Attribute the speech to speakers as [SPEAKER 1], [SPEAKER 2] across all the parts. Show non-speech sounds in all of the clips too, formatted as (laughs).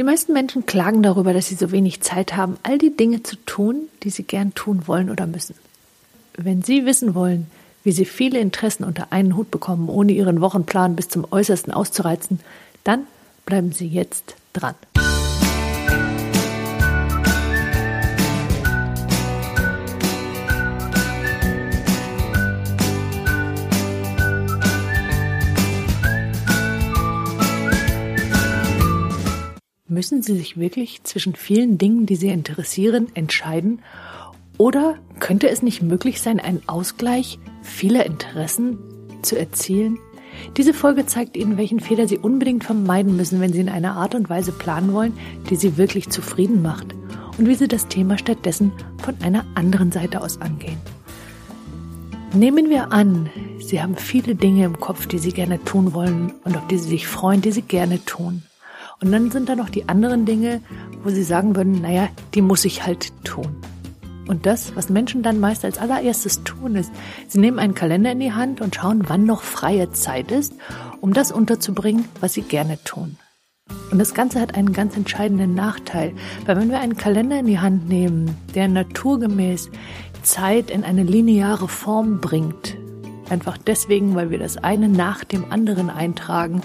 [SPEAKER 1] Die meisten Menschen klagen darüber, dass sie so wenig Zeit haben, all die Dinge zu tun, die sie gern tun wollen oder müssen. Wenn Sie wissen wollen, wie Sie viele Interessen unter einen Hut bekommen, ohne Ihren Wochenplan bis zum Äußersten auszureizen, dann bleiben Sie jetzt dran. Müssen Sie sich wirklich zwischen vielen Dingen, die Sie interessieren, entscheiden? Oder könnte es nicht möglich sein, einen Ausgleich vieler Interessen zu erzielen? Diese Folge zeigt Ihnen, welchen Fehler Sie unbedingt vermeiden müssen, wenn Sie in einer Art und Weise planen wollen, die Sie wirklich zufrieden macht und wie Sie das Thema stattdessen von einer anderen Seite aus angehen. Nehmen wir an, Sie haben viele Dinge im Kopf, die Sie gerne tun wollen und auf die Sie sich freuen, die Sie gerne tun. Und dann sind da noch die anderen Dinge, wo sie sagen würden, naja, die muss ich halt tun. Und das, was Menschen dann meist als allererstes tun, ist, sie nehmen einen Kalender in die Hand und schauen, wann noch freie Zeit ist, um das unterzubringen, was sie gerne tun. Und das Ganze hat einen ganz entscheidenden Nachteil, weil wenn wir einen Kalender in die Hand nehmen, der naturgemäß Zeit in eine lineare Form bringt, einfach deswegen, weil wir das eine nach dem anderen eintragen,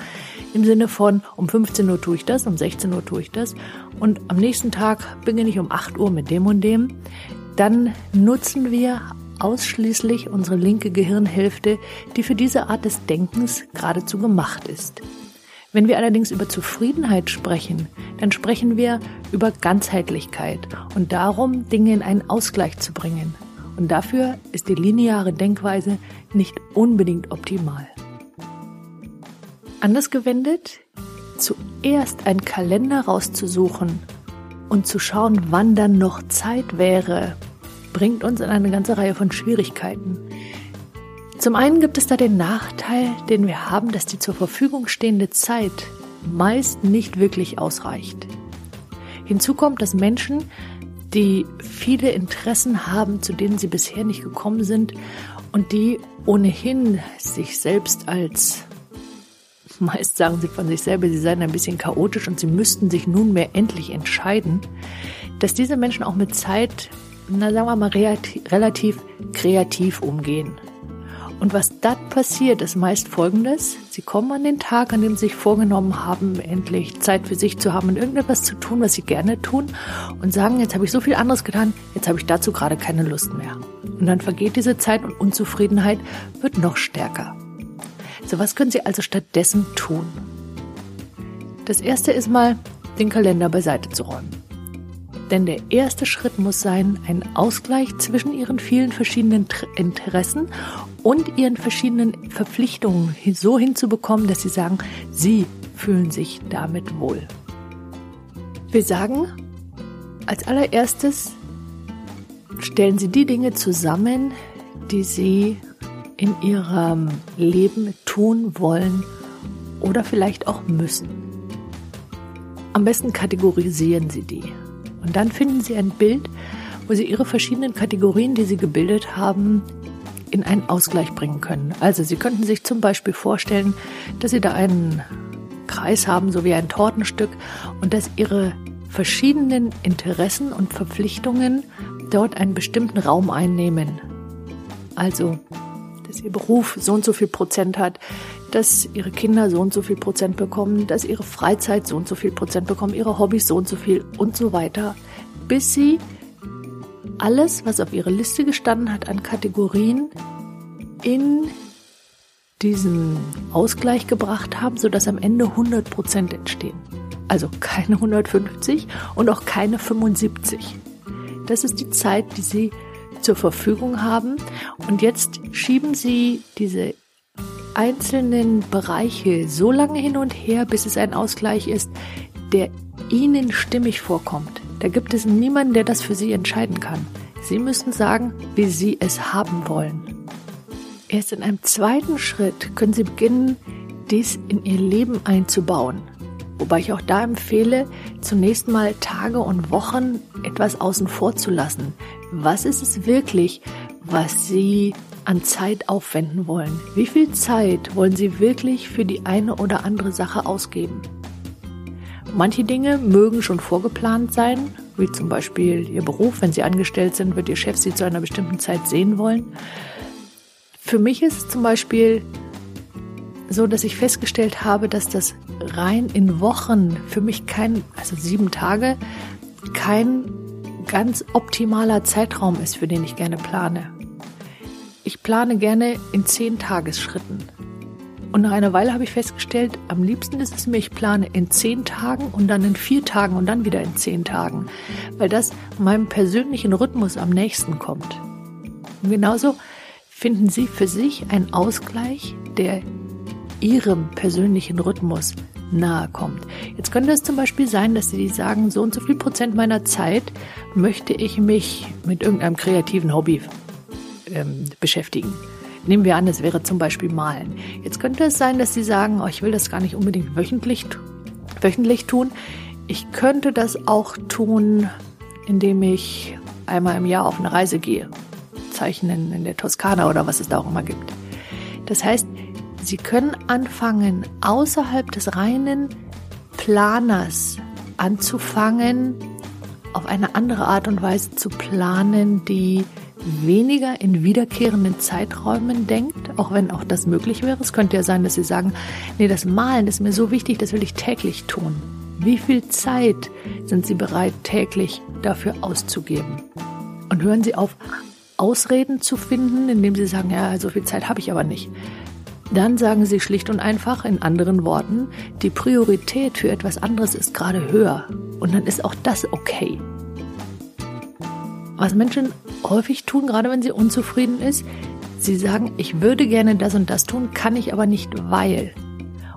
[SPEAKER 1] im Sinne von, um 15 Uhr tue ich das, um 16 Uhr tue ich das und am nächsten Tag beginne ich um 8 Uhr mit dem und dem. Dann nutzen wir ausschließlich unsere linke Gehirnhälfte, die für diese Art des Denkens geradezu gemacht ist. Wenn wir allerdings über Zufriedenheit sprechen, dann sprechen wir über Ganzheitlichkeit und darum, Dinge in einen Ausgleich zu bringen. Und dafür ist die lineare Denkweise nicht unbedingt optimal. Anders gewendet, zuerst einen Kalender rauszusuchen und zu schauen, wann dann noch Zeit wäre, bringt uns in eine ganze Reihe von Schwierigkeiten. Zum einen gibt es da den Nachteil, den wir haben, dass die zur Verfügung stehende Zeit meist nicht wirklich ausreicht. Hinzu kommt, dass Menschen, die viele Interessen haben, zu denen sie bisher nicht gekommen sind und die ohnehin sich selbst als Meist sagen sie von sich selber, sie seien ein bisschen chaotisch und sie müssten sich nunmehr endlich entscheiden, dass diese Menschen auch mit Zeit, na sagen wir mal, relativ kreativ umgehen. Und was dann passiert, ist meist folgendes. Sie kommen an den Tag, an dem sie sich vorgenommen haben, endlich Zeit für sich zu haben und irgendetwas zu tun, was sie gerne tun und sagen, jetzt habe ich so viel anderes getan, jetzt habe ich dazu gerade keine Lust mehr. Und dann vergeht diese Zeit und Unzufriedenheit wird noch stärker. So, was können Sie also stattdessen tun? Das erste ist mal, den Kalender beiseite zu räumen. Denn der erste Schritt muss sein, einen Ausgleich zwischen Ihren vielen verschiedenen Interessen und Ihren verschiedenen Verpflichtungen so hinzubekommen, dass Sie sagen, Sie fühlen sich damit wohl. Wir sagen, als allererstes stellen Sie die Dinge zusammen, die Sie in ihrem Leben tun wollen oder vielleicht auch müssen. Am besten kategorisieren Sie die. Und dann finden Sie ein Bild, wo Sie Ihre verschiedenen Kategorien, die Sie gebildet haben, in einen Ausgleich bringen können. Also Sie könnten sich zum Beispiel vorstellen, dass Sie da einen Kreis haben, so wie ein Tortenstück, und dass Ihre verschiedenen Interessen und Verpflichtungen dort einen bestimmten Raum einnehmen. Also dass ihr Beruf so und so viel Prozent hat, dass ihre Kinder so und so viel Prozent bekommen, dass ihre Freizeit so und so viel Prozent bekommen, ihre Hobbys so und so viel und so weiter, bis sie alles, was auf ihre Liste gestanden hat an Kategorien, in diesen Ausgleich gebracht haben, sodass am Ende 100 Prozent entstehen. Also keine 150 und auch keine 75. Das ist die Zeit, die sie zur Verfügung haben. Und jetzt schieben Sie diese einzelnen Bereiche so lange hin und her, bis es ein Ausgleich ist, der Ihnen stimmig vorkommt. Da gibt es niemanden, der das für Sie entscheiden kann. Sie müssen sagen, wie Sie es haben wollen. Erst in einem zweiten Schritt können Sie beginnen, dies in Ihr Leben einzubauen. Wobei ich auch da empfehle, zunächst mal Tage und Wochen etwas außen vor zu lassen. Was ist es wirklich, was Sie an Zeit aufwenden wollen? Wie viel Zeit wollen Sie wirklich für die eine oder andere Sache ausgeben? Manche Dinge mögen schon vorgeplant sein, wie zum Beispiel Ihr Beruf. Wenn Sie angestellt sind, wird Ihr Chef Sie zu einer bestimmten Zeit sehen wollen. Für mich ist es zum Beispiel so, dass ich festgestellt habe, dass das rein in Wochen für mich kein, also sieben Tage, kein ganz optimaler Zeitraum ist, für den ich gerne plane. Ich plane gerne in zehn Tagesschritten. Und nach einer Weile habe ich festgestellt, am liebsten ist es mir, ich plane in zehn Tagen und dann in vier Tagen und dann wieder in zehn Tagen, weil das meinem persönlichen Rhythmus am nächsten kommt. Und genauso finden Sie für sich einen Ausgleich, der Ihrem persönlichen Rhythmus nahe kommt. Jetzt könnte es zum Beispiel sein, dass Sie sagen, so und so viel Prozent meiner Zeit möchte ich mich mit irgendeinem kreativen Hobby ähm, beschäftigen. Nehmen wir an, es wäre zum Beispiel Malen. Jetzt könnte es sein, dass Sie sagen, oh, ich will das gar nicht unbedingt wöchentlich, wöchentlich tun. Ich könnte das auch tun, indem ich einmal im Jahr auf eine Reise gehe. Zeichnen in der Toskana oder was es da auch immer gibt. Das heißt, Sie können anfangen, außerhalb des reinen Planers anzufangen, auf eine andere Art und Weise zu planen, die weniger in wiederkehrenden Zeiträumen denkt, auch wenn auch das möglich wäre. Es könnte ja sein, dass Sie sagen, nee, das Malen ist mir so wichtig, das will ich täglich tun. Wie viel Zeit sind Sie bereit, täglich dafür auszugeben? Und hören Sie auf, Ausreden zu finden, indem Sie sagen, ja, so viel Zeit habe ich aber nicht. Dann sagen Sie schlicht und einfach, in anderen Worten, die Priorität für etwas anderes ist gerade höher. Und dann ist auch das okay. Was Menschen häufig tun, gerade wenn sie unzufrieden ist, sie sagen, ich würde gerne das und das tun, kann ich aber nicht, weil.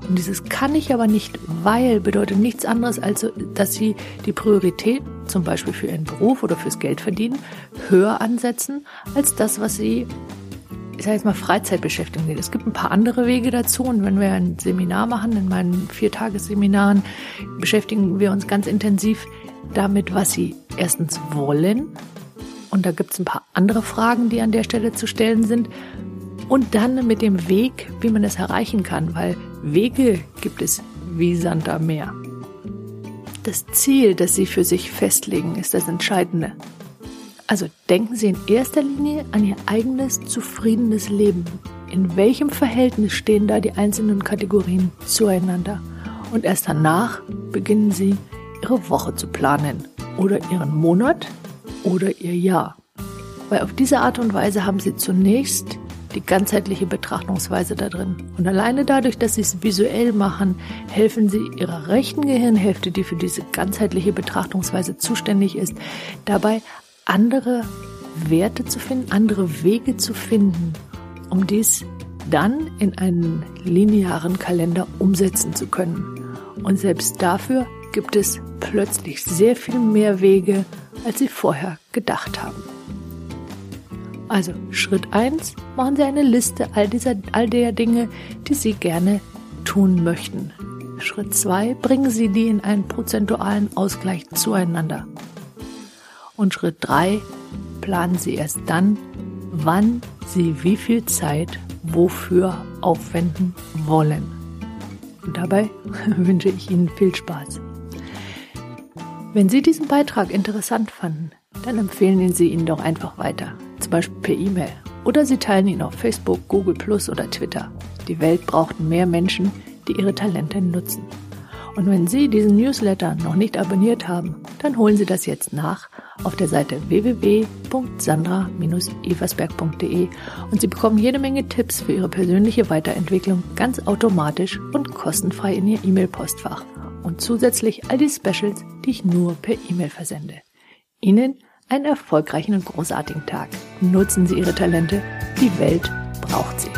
[SPEAKER 1] Und dieses kann ich aber nicht, weil bedeutet nichts anderes, als dass sie die Priorität zum Beispiel für ihren Beruf oder fürs Geldverdienen höher ansetzen als das, was sie ich sage jetzt mal Freizeitbeschäftigung geht. Es gibt ein paar andere Wege dazu und wenn wir ein Seminar machen, in meinen Viertagesseminaren, beschäftigen wir uns ganz intensiv damit, was sie erstens wollen und da gibt es ein paar andere Fragen, die an der Stelle zu stellen sind und dann mit dem Weg, wie man es erreichen kann, weil Wege gibt es wie Sand am Meer. Das Ziel, das Sie für sich festlegen, ist das Entscheidende. Also denken Sie in erster Linie an Ihr eigenes zufriedenes Leben. In welchem Verhältnis stehen da die einzelnen Kategorien zueinander? Und erst danach beginnen Sie, Ihre Woche zu planen oder Ihren Monat oder Ihr Jahr. Weil auf diese Art und Weise haben Sie zunächst die ganzheitliche Betrachtungsweise da drin. Und alleine dadurch, dass Sie es visuell machen, helfen Sie Ihrer rechten Gehirnhälfte, die für diese ganzheitliche Betrachtungsweise zuständig ist, dabei andere Werte zu finden, andere Wege zu finden, um dies dann in einen linearen Kalender umsetzen zu können. Und selbst dafür gibt es plötzlich sehr viel mehr Wege, als Sie vorher gedacht haben. Also Schritt 1, machen Sie eine Liste all, dieser, all der Dinge, die Sie gerne tun möchten. Schritt 2, bringen Sie die in einen prozentualen Ausgleich zueinander. Und Schritt 3, planen Sie erst dann, wann Sie wie viel Zeit wofür aufwenden wollen. Und dabei (laughs) wünsche ich Ihnen viel Spaß. Wenn Sie diesen Beitrag interessant fanden, dann empfehlen Sie ihn doch einfach weiter, zum Beispiel per E-Mail. Oder Sie teilen ihn auf Facebook, Google Plus oder Twitter. Die Welt braucht mehr Menschen, die ihre Talente nutzen. Und wenn Sie diesen Newsletter noch nicht abonniert haben, dann holen Sie das jetzt nach auf der Seite www.sandra-eversberg.de und Sie bekommen jede Menge Tipps für Ihre persönliche Weiterentwicklung ganz automatisch und kostenfrei in Ihr E-Mail-Postfach und zusätzlich all die Specials, die ich nur per E-Mail versende. Ihnen einen erfolgreichen und großartigen Tag. Nutzen Sie Ihre Talente. Die Welt braucht sie.